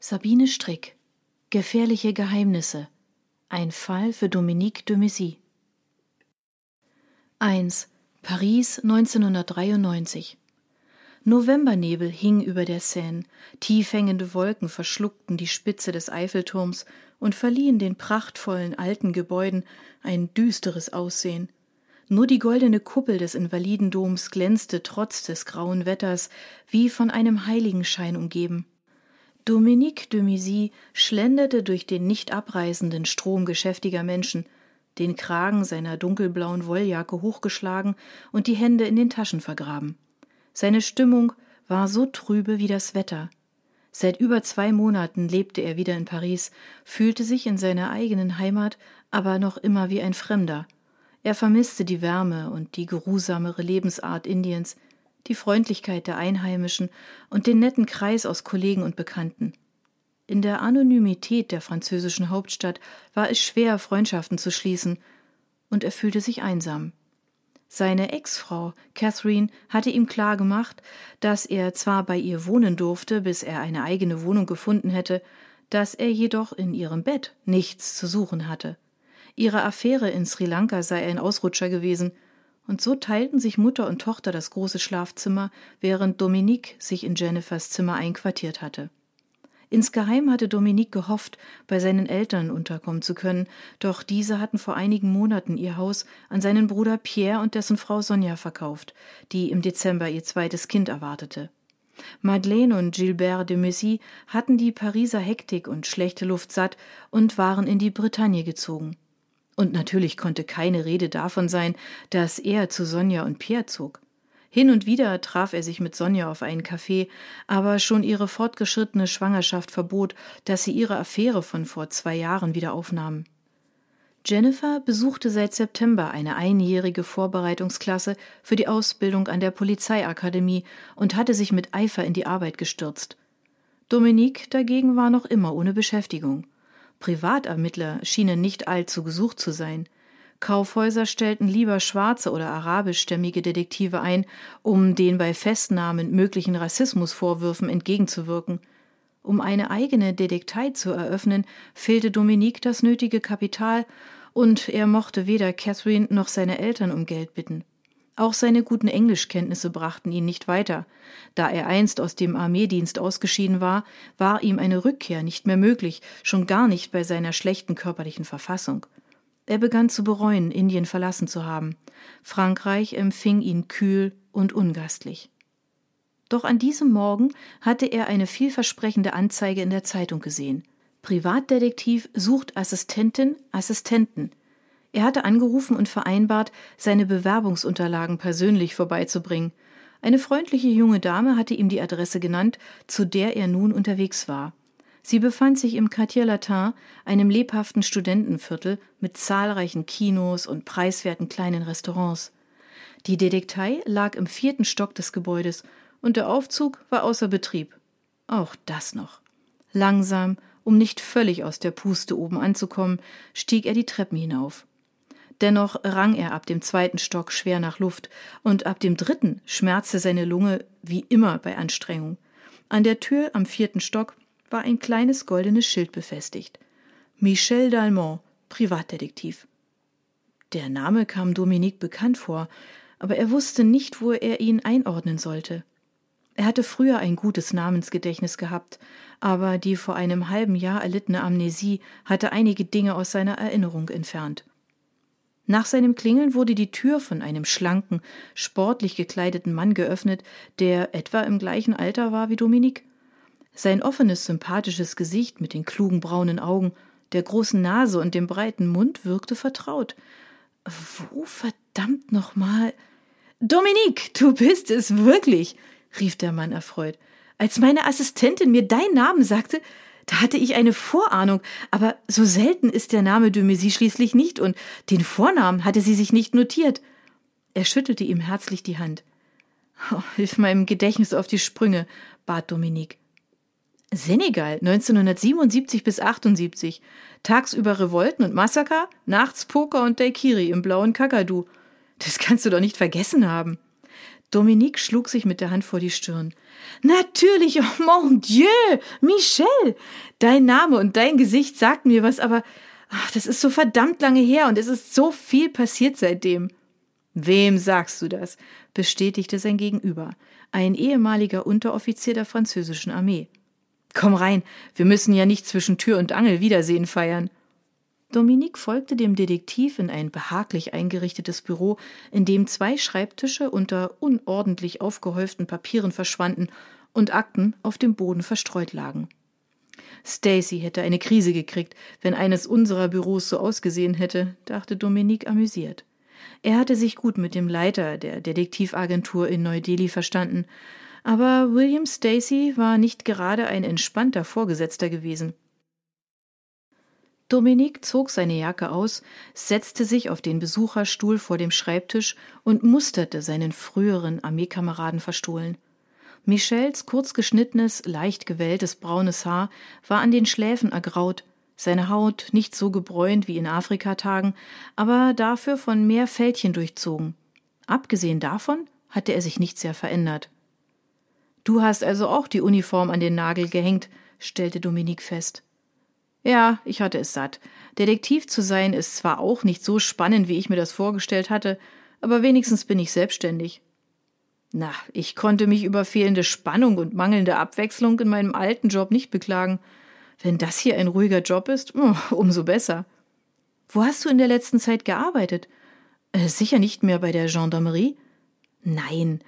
Sabine Strick Gefährliche Geheimnisse Ein Fall für Dominique de Messy 1. Paris 1993 Novembernebel hing über der Seine, tief hängende Wolken verschluckten die Spitze des Eiffelturms und verliehen den prachtvollen alten Gebäuden ein düsteres Aussehen. Nur die goldene Kuppel des Invalidendoms glänzte trotz des grauen Wetters wie von einem Heiligenschein umgeben. Dominique de Missy schlenderte durch den nicht abreißenden Strom geschäftiger Menschen, den Kragen seiner dunkelblauen Wolljacke hochgeschlagen und die Hände in den Taschen vergraben. Seine Stimmung war so trübe wie das Wetter. Seit über zwei Monaten lebte er wieder in Paris, fühlte sich in seiner eigenen Heimat aber noch immer wie ein Fremder. Er vermisste die Wärme und die geruhsamere Lebensart Indiens, die Freundlichkeit der Einheimischen und den netten Kreis aus Kollegen und Bekannten. In der Anonymität der französischen Hauptstadt war es schwer, Freundschaften zu schließen, und er fühlte sich einsam. Seine Ex-Frau Catherine hatte ihm klar gemacht, dass er zwar bei ihr wohnen durfte, bis er eine eigene Wohnung gefunden hätte, dass er jedoch in ihrem Bett nichts zu suchen hatte. Ihre Affäre in Sri Lanka sei ein Ausrutscher gewesen, und so teilten sich Mutter und Tochter das große Schlafzimmer, während Dominique sich in Jennifers Zimmer einquartiert hatte. Insgeheim hatte Dominique gehofft, bei seinen Eltern unterkommen zu können, doch diese hatten vor einigen Monaten ihr Haus an seinen Bruder Pierre und dessen Frau Sonja verkauft, die im Dezember ihr zweites Kind erwartete. Madeleine und Gilbert de Messy hatten die Pariser Hektik und schlechte Luft satt und waren in die Bretagne gezogen. Und natürlich konnte keine Rede davon sein, dass er zu Sonja und Pierre zog. Hin und wieder traf er sich mit Sonja auf einen Kaffee, aber schon ihre fortgeschrittene Schwangerschaft verbot, dass sie ihre Affäre von vor zwei Jahren wieder aufnahmen. Jennifer besuchte seit September eine einjährige Vorbereitungsklasse für die Ausbildung an der Polizeiakademie und hatte sich mit Eifer in die Arbeit gestürzt. Dominique dagegen war noch immer ohne Beschäftigung. Privatermittler schienen nicht allzu gesucht zu sein. Kaufhäuser stellten lieber schwarze oder arabischstämmige Detektive ein, um den bei Festnahmen möglichen Rassismusvorwürfen entgegenzuwirken. Um eine eigene Detektei zu eröffnen, fehlte Dominique das nötige Kapital, und er mochte weder Catherine noch seine Eltern um Geld bitten. Auch seine guten Englischkenntnisse brachten ihn nicht weiter. Da er einst aus dem Armeedienst ausgeschieden war, war ihm eine Rückkehr nicht mehr möglich, schon gar nicht bei seiner schlechten körperlichen Verfassung. Er begann zu bereuen, Indien verlassen zu haben. Frankreich empfing ihn kühl und ungastlich. Doch an diesem Morgen hatte er eine vielversprechende Anzeige in der Zeitung gesehen. Privatdetektiv sucht Assistentin, Assistenten. Er hatte angerufen und vereinbart, seine Bewerbungsunterlagen persönlich vorbeizubringen. Eine freundliche junge Dame hatte ihm die Adresse genannt, zu der er nun unterwegs war. Sie befand sich im Quartier Latin, einem lebhaften Studentenviertel mit zahlreichen Kinos und preiswerten kleinen Restaurants. Die Detektei lag im vierten Stock des Gebäudes und der Aufzug war außer Betrieb. Auch das noch. Langsam, um nicht völlig aus der Puste oben anzukommen, stieg er die Treppen hinauf. Dennoch rang er ab dem zweiten Stock schwer nach Luft, und ab dem dritten schmerzte seine Lunge wie immer bei Anstrengung. An der Tür am vierten Stock war ein kleines goldenes Schild befestigt. Michel Dalmont, Privatdetektiv. Der Name kam Dominique bekannt vor, aber er wusste nicht, wo er ihn einordnen sollte. Er hatte früher ein gutes Namensgedächtnis gehabt, aber die vor einem halben Jahr erlittene Amnesie hatte einige Dinge aus seiner Erinnerung entfernt. Nach seinem Klingeln wurde die Tür von einem schlanken, sportlich gekleideten Mann geöffnet, der etwa im gleichen Alter war wie Dominik. Sein offenes, sympathisches Gesicht mit den klugen braunen Augen, der großen Nase und dem breiten Mund wirkte vertraut. Wo verdammt nochmal? Dominik, du bist es wirklich, rief der Mann erfreut. Als meine Assistentin mir deinen Namen sagte, da hatte ich eine Vorahnung, aber so selten ist der Name de Messy schließlich nicht und den Vornamen hatte sie sich nicht notiert. Er schüttelte ihm herzlich die Hand. Oh, hilf meinem Gedächtnis auf die Sprünge, bat Dominique. Senegal, 1977 bis 78. Tagsüber Revolten und Massaker, nachts Poker und Daikiri im blauen Kakadu. Das kannst du doch nicht vergessen haben. Dominique schlug sich mit der Hand vor die Stirn. Natürlich, oh mon Dieu, Michel! Dein Name und dein Gesicht sagten mir was, aber ach, das ist so verdammt lange her und es ist so viel passiert seitdem. Wem sagst du das? bestätigte sein Gegenüber, ein ehemaliger Unteroffizier der französischen Armee. Komm rein, wir müssen ja nicht zwischen Tür und Angel Wiedersehen feiern. Dominique folgte dem Detektiv in ein behaglich eingerichtetes Büro, in dem zwei Schreibtische unter unordentlich aufgehäuften Papieren verschwanden und Akten auf dem Boden verstreut lagen. Stacy hätte eine Krise gekriegt, wenn eines unserer Büros so ausgesehen hätte, dachte Dominique amüsiert. Er hatte sich gut mit dem Leiter der Detektivagentur in Neu-Delhi verstanden, aber William Stacy war nicht gerade ein entspannter Vorgesetzter gewesen. Dominique zog seine Jacke aus, setzte sich auf den Besucherstuhl vor dem Schreibtisch und musterte seinen früheren Armeekameraden verstohlen. Michels kurz geschnittenes, leicht gewelltes braunes Haar war an den Schläfen ergraut, seine Haut nicht so gebräunt wie in Afrikatagen, aber dafür von mehr Fältchen durchzogen. Abgesehen davon hatte er sich nicht sehr verändert. Du hast also auch die Uniform an den Nagel gehängt, stellte Dominique fest. Ja, ich hatte es satt. Detektiv zu sein ist zwar auch nicht so spannend, wie ich mir das vorgestellt hatte, aber wenigstens bin ich selbstständig. Na, ich konnte mich über fehlende Spannung und mangelnde Abwechslung in meinem alten Job nicht beklagen. Wenn das hier ein ruhiger Job ist, oh, umso besser. Wo hast du in der letzten Zeit gearbeitet? Äh, sicher nicht mehr bei der Gendarmerie? Nein,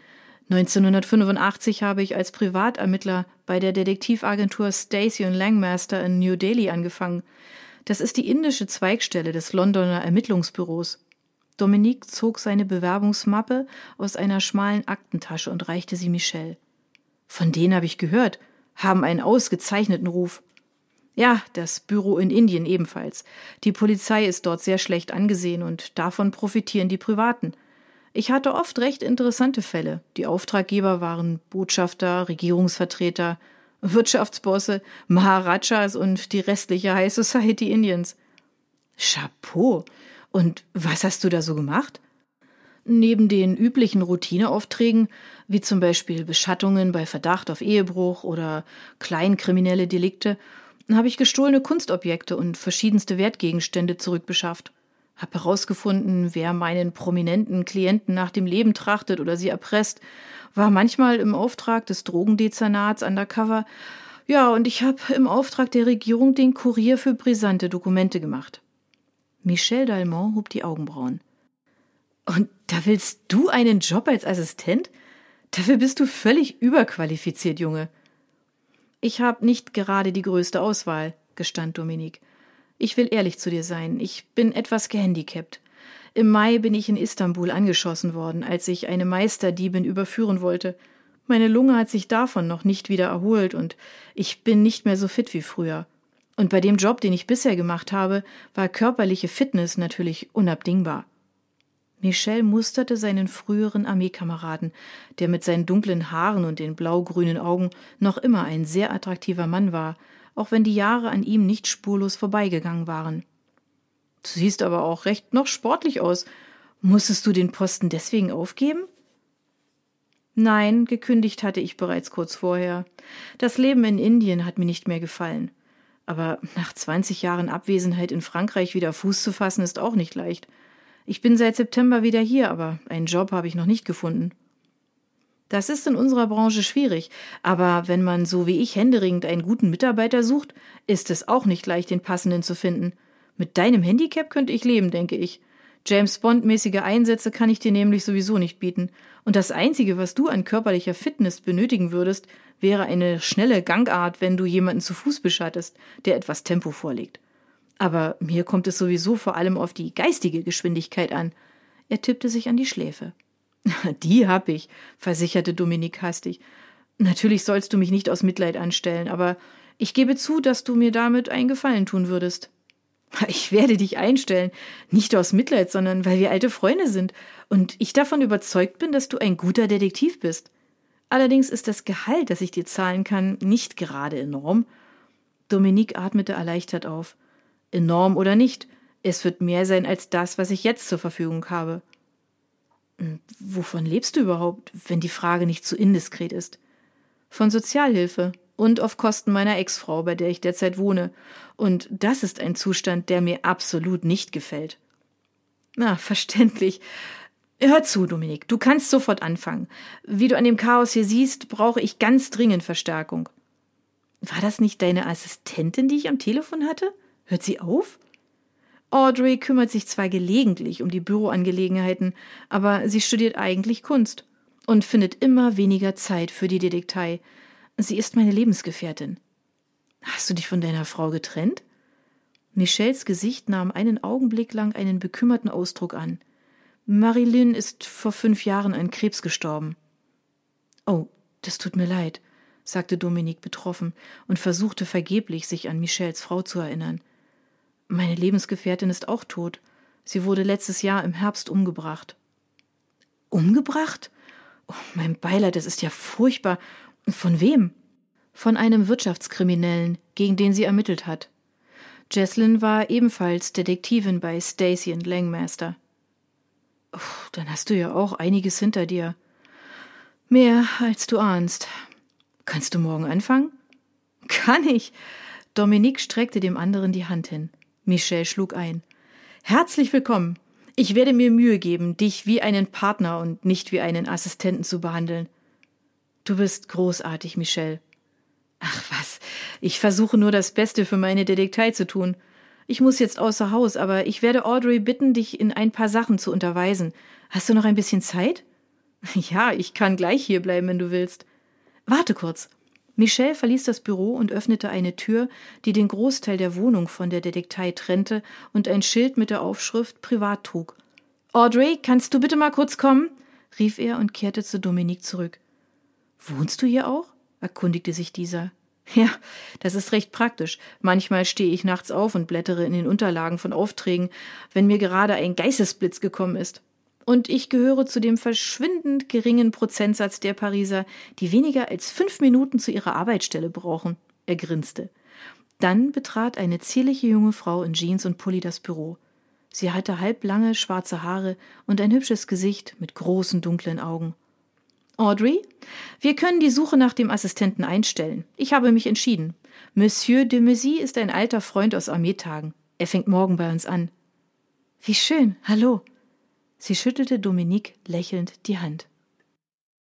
1985 habe ich als Privatermittler bei der Detektivagentur Stacey und Langmaster in New Delhi angefangen. Das ist die indische Zweigstelle des Londoner Ermittlungsbüros. Dominique zog seine Bewerbungsmappe aus einer schmalen Aktentasche und reichte sie Michelle. Von denen habe ich gehört, haben einen ausgezeichneten Ruf. Ja, das Büro in Indien ebenfalls. Die Polizei ist dort sehr schlecht angesehen und davon profitieren die Privaten. Ich hatte oft recht interessante Fälle. Die Auftraggeber waren Botschafter, Regierungsvertreter, Wirtschaftsbosse, Maharajas und die restliche High Society Indiens. Chapeau. Und was hast du da so gemacht? Neben den üblichen Routineaufträgen, wie zum Beispiel Beschattungen bei Verdacht auf Ehebruch oder kleinkriminelle Delikte, habe ich gestohlene Kunstobjekte und verschiedenste Wertgegenstände zurückbeschafft habe herausgefunden, wer meinen prominenten Klienten nach dem Leben trachtet oder sie erpresst, war manchmal im Auftrag des Drogendezernats undercover. Ja, und ich habe im Auftrag der Regierung den Kurier für brisante Dokumente gemacht. Michel Dalmont hob die Augenbrauen. Und da willst du einen Job als Assistent? Dafür bist du völlig überqualifiziert, Junge. Ich habe nicht gerade die größte Auswahl, gestand Dominique. Ich will ehrlich zu dir sein, ich bin etwas gehandicapt. Im Mai bin ich in Istanbul angeschossen worden, als ich eine Meisterdiebin überführen wollte. Meine Lunge hat sich davon noch nicht wieder erholt und ich bin nicht mehr so fit wie früher. Und bei dem Job, den ich bisher gemacht habe, war körperliche Fitness natürlich unabdingbar. Michel musterte seinen früheren Armeekameraden, der mit seinen dunklen Haaren und den blaugrünen Augen noch immer ein sehr attraktiver Mann war, auch wenn die Jahre an ihm nicht spurlos vorbeigegangen waren. Du siehst aber auch recht noch sportlich aus. Musstest du den Posten deswegen aufgeben? Nein, gekündigt hatte ich bereits kurz vorher. Das Leben in Indien hat mir nicht mehr gefallen. Aber nach 20 Jahren Abwesenheit in Frankreich wieder Fuß zu fassen, ist auch nicht leicht. Ich bin seit September wieder hier, aber einen Job habe ich noch nicht gefunden. Das ist in unserer Branche schwierig, aber wenn man so wie ich händeringend einen guten Mitarbeiter sucht, ist es auch nicht leicht, den passenden zu finden. Mit deinem Handicap könnte ich leben, denke ich. James Bond-mäßige Einsätze kann ich dir nämlich sowieso nicht bieten. Und das Einzige, was du an körperlicher Fitness benötigen würdest, wäre eine schnelle Gangart, wenn du jemanden zu Fuß beschattest, der etwas Tempo vorlegt. Aber mir kommt es sowieso vor allem auf die geistige Geschwindigkeit an. Er tippte sich an die Schläfe. Die hab ich, versicherte Dominik hastig. Natürlich sollst du mich nicht aus Mitleid anstellen, aber ich gebe zu, dass du mir damit einen Gefallen tun würdest. Ich werde dich einstellen, nicht aus Mitleid, sondern weil wir alte Freunde sind und ich davon überzeugt bin, dass du ein guter Detektiv bist. Allerdings ist das Gehalt, das ich dir zahlen kann, nicht gerade enorm. Dominik atmete erleichtert auf. Enorm oder nicht, es wird mehr sein als das, was ich jetzt zur Verfügung habe. Hm, wovon lebst du überhaupt, wenn die Frage nicht zu indiskret ist? Von Sozialhilfe und auf Kosten meiner Ex-Frau, bei der ich derzeit wohne. Und das ist ein Zustand, der mir absolut nicht gefällt. Na, verständlich. Hör zu, Dominik, du kannst sofort anfangen. Wie du an dem Chaos hier siehst, brauche ich ganz dringend Verstärkung. War das nicht deine Assistentin, die ich am Telefon hatte? Hört sie auf? Audrey kümmert sich zwar gelegentlich um die Büroangelegenheiten, aber sie studiert eigentlich Kunst und findet immer weniger Zeit für die Detektei. Sie ist meine Lebensgefährtin. Hast du dich von deiner Frau getrennt? Michelles Gesicht nahm einen Augenblick lang einen bekümmerten Ausdruck an. Marilyn ist vor fünf Jahren an Krebs gestorben. Oh, das tut mir leid, sagte Dominik betroffen und versuchte vergeblich, sich an Michels Frau zu erinnern. Meine Lebensgefährtin ist auch tot. Sie wurde letztes Jahr im Herbst umgebracht. Umgebracht? Oh, mein Beileid, das ist ja furchtbar. Von wem? Von einem Wirtschaftskriminellen, gegen den sie ermittelt hat. Jesslyn war ebenfalls Detektivin bei Stacy und Langmaster. Oh, dann hast du ja auch einiges hinter dir. Mehr als du ahnst. Kannst du morgen anfangen? Kann ich. Dominik streckte dem anderen die Hand hin. Michel schlug ein. Herzlich willkommen. Ich werde mir Mühe geben, dich wie einen Partner und nicht wie einen Assistenten zu behandeln. Du bist großartig, Michel. Ach was, ich versuche nur das Beste für meine Detektei zu tun. Ich muss jetzt außer Haus, aber ich werde Audrey bitten, dich in ein paar Sachen zu unterweisen. Hast du noch ein bisschen Zeit? Ja, ich kann gleich hier bleiben, wenn du willst. Warte kurz. Michel verließ das Büro und öffnete eine Tür, die den Großteil der Wohnung von der Detektei trennte und ein Schild mit der Aufschrift Privat trug. Audrey, kannst du bitte mal kurz kommen? rief er und kehrte zu Dominik zurück. Wohnst du hier auch? erkundigte sich dieser. Ja, das ist recht praktisch. Manchmal stehe ich nachts auf und blättere in den Unterlagen von Aufträgen, wenn mir gerade ein Geistesblitz gekommen ist. Und ich gehöre zu dem verschwindend geringen Prozentsatz der Pariser, die weniger als fünf Minuten zu ihrer Arbeitsstelle brauchen. Er grinste. Dann betrat eine zierliche junge Frau in Jeans und Pulli das Büro. Sie hatte halblange schwarze Haare und ein hübsches Gesicht mit großen dunklen Augen. Audrey, wir können die Suche nach dem Assistenten einstellen. Ich habe mich entschieden. Monsieur de Messy ist ein alter Freund aus Armeetagen. Er fängt morgen bei uns an. Wie schön. Hallo. Sie schüttelte Dominique lächelnd die Hand.